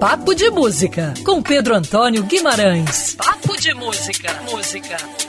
Papo de Música, com Pedro Antônio Guimarães. Papo de Música. Música.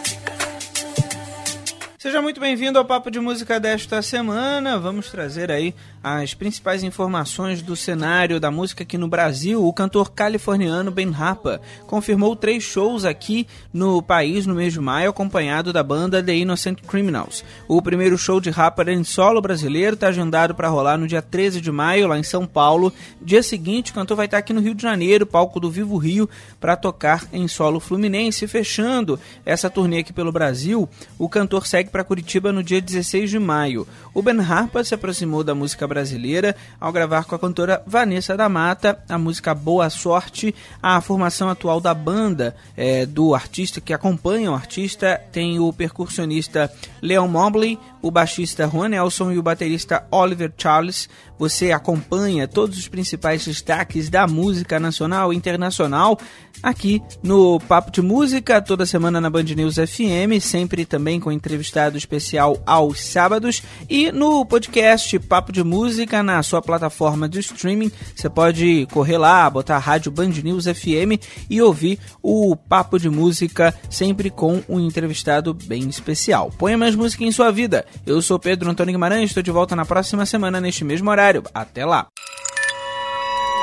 Seja muito bem-vindo ao Papo de Música desta semana. Vamos trazer aí as principais informações do cenário da música aqui no Brasil. O cantor californiano Ben Harper confirmou três shows aqui no país no mês de maio, acompanhado da banda The Innocent Criminals. O primeiro show de Harper em solo brasileiro está agendado para rolar no dia 13 de maio, lá em São Paulo. Dia seguinte, o cantor vai estar aqui no Rio de Janeiro, palco do Vivo Rio, para tocar em solo fluminense. Fechando essa turnê aqui pelo Brasil, o cantor segue para Curitiba no dia 16 de maio. O Ben Harper se aproximou da música brasileira ao gravar com a cantora Vanessa da Mata a música Boa Sorte. A formação atual da banda é, do artista que acompanha o artista tem o percussionista Leon Mobley, o baixista Juan Nelson e o baterista Oliver Charles. Você acompanha todos os principais destaques da música nacional e internacional aqui no Papo de Música, toda semana na Band News FM, sempre também com entrevistado especial aos sábados e no podcast Papo de Música na sua plataforma de streaming. Você pode correr lá, botar a rádio Band News FM e ouvir o Papo de Música sempre com um entrevistado bem especial. Ponha mais música em sua vida. Eu sou Pedro Antônio Guimarães, estou de volta na próxima semana neste mesmo horário. Até lá!